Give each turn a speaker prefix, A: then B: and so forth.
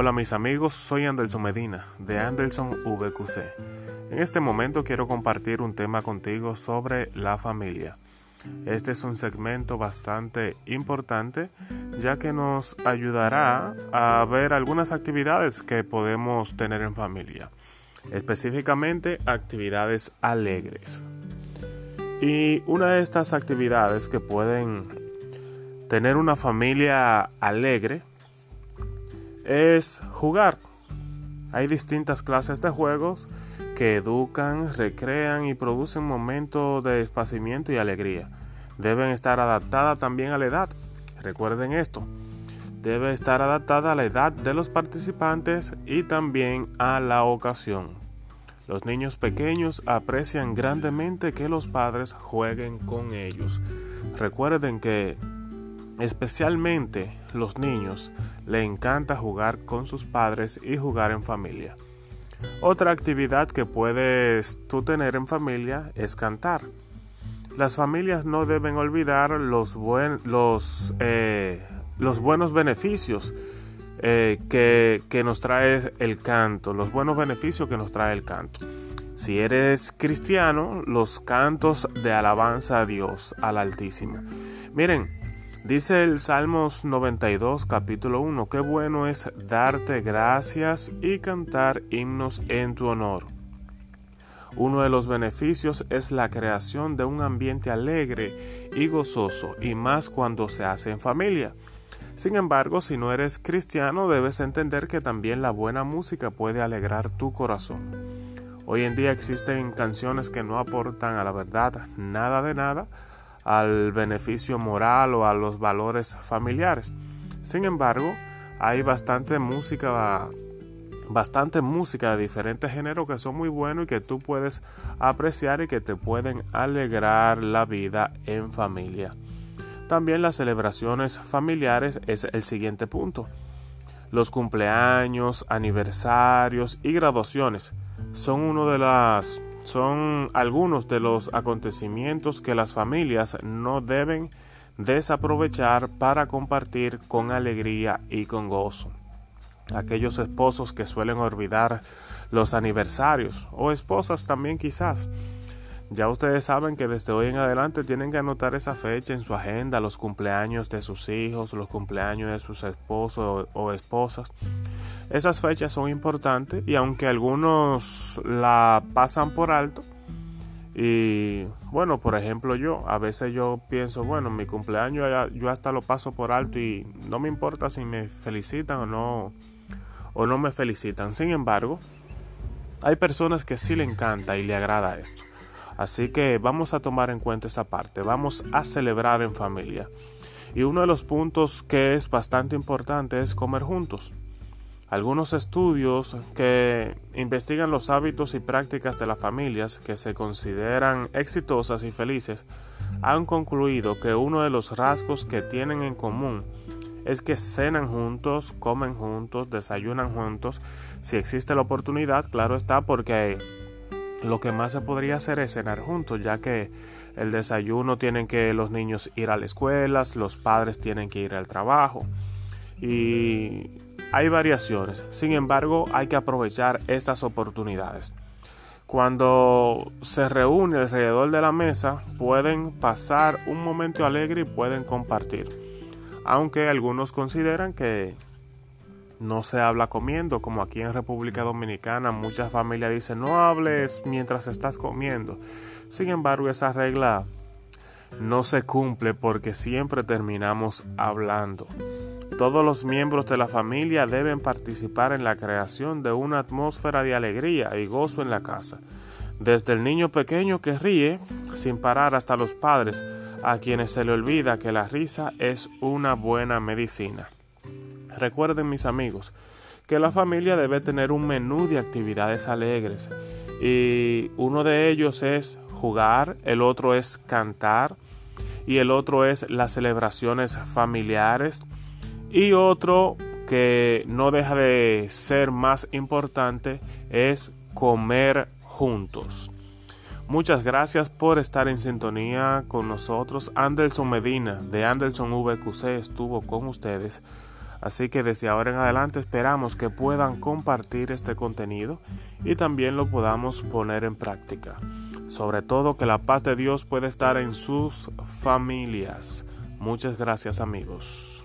A: Hola mis amigos, soy Anderson Medina de Anderson VQC. En este momento quiero compartir un tema contigo sobre la familia. Este es un segmento bastante importante ya que nos ayudará a ver algunas actividades que podemos tener en familia, específicamente actividades alegres. Y una de estas actividades que pueden tener una familia alegre es jugar. Hay distintas clases de juegos que educan, recrean y producen momentos de esparcimiento y alegría. Deben estar adaptadas también a la edad. Recuerden esto. Debe estar adaptada a la edad de los participantes y también a la ocasión. Los niños pequeños aprecian grandemente que los padres jueguen con ellos. Recuerden que especialmente los niños le encanta jugar con sus padres y jugar en familia. Otra actividad que puedes tú tener en familia es cantar. Las familias no deben olvidar los, los, eh, los buenos beneficios eh, que, que nos trae el canto, los buenos beneficios que nos trae el canto. Si eres cristiano, los cantos de alabanza a Dios, al Altísimo. Miren, Dice el Salmos 92 capítulo 1, qué bueno es darte gracias y cantar himnos en tu honor. Uno de los beneficios es la creación de un ambiente alegre y gozoso, y más cuando se hace en familia. Sin embargo, si no eres cristiano, debes entender que también la buena música puede alegrar tu corazón. Hoy en día existen canciones que no aportan a la verdad nada de nada, al beneficio moral o a los valores familiares. Sin embargo, hay bastante música bastante música de diferentes géneros que son muy buenos y que tú puedes apreciar y que te pueden alegrar la vida en familia. También las celebraciones familiares es el siguiente punto. Los cumpleaños, aniversarios y graduaciones son uno de las son algunos de los acontecimientos que las familias no deben desaprovechar para compartir con alegría y con gozo. Aquellos esposos que suelen olvidar los aniversarios o esposas también quizás ya ustedes saben que desde hoy en adelante tienen que anotar esa fecha en su agenda, los cumpleaños de sus hijos, los cumpleaños de sus esposos o esposas. Esas fechas son importantes y aunque algunos la pasan por alto, y bueno, por ejemplo yo, a veces yo pienso, bueno, mi cumpleaños yo hasta lo paso por alto y no me importa si me felicitan o no, o no me felicitan. Sin embargo, hay personas que sí le encanta y le agrada esto. Así que vamos a tomar en cuenta esa parte, vamos a celebrar en familia. Y uno de los puntos que es bastante importante es comer juntos. Algunos estudios que investigan los hábitos y prácticas de las familias que se consideran exitosas y felices han concluido que uno de los rasgos que tienen en común es que cenan juntos, comen juntos, desayunan juntos. Si existe la oportunidad, claro está, porque lo que más se podría hacer es cenar juntos, ya que el desayuno tienen que los niños ir a la escuela, los padres tienen que ir al trabajo y hay variaciones. Sin embargo, hay que aprovechar estas oportunidades. Cuando se reúne alrededor de la mesa, pueden pasar un momento alegre y pueden compartir. Aunque algunos consideran que no se habla comiendo, como aquí en República Dominicana muchas familias dicen no hables mientras estás comiendo. Sin embargo, esa regla no se cumple porque siempre terminamos hablando. Todos los miembros de la familia deben participar en la creación de una atmósfera de alegría y gozo en la casa. Desde el niño pequeño que ríe sin parar hasta los padres a quienes se le olvida que la risa es una buena medicina. Recuerden mis amigos que la familia debe tener un menú de actividades alegres y uno de ellos es jugar, el otro es cantar y el otro es las celebraciones familiares y otro que no deja de ser más importante es comer juntos. Muchas gracias por estar en sintonía con nosotros. Anderson Medina de Anderson VQC estuvo con ustedes Así que desde ahora en adelante esperamos que puedan compartir este contenido y también lo podamos poner en práctica. Sobre todo que la paz de Dios pueda estar en sus familias. Muchas gracias amigos.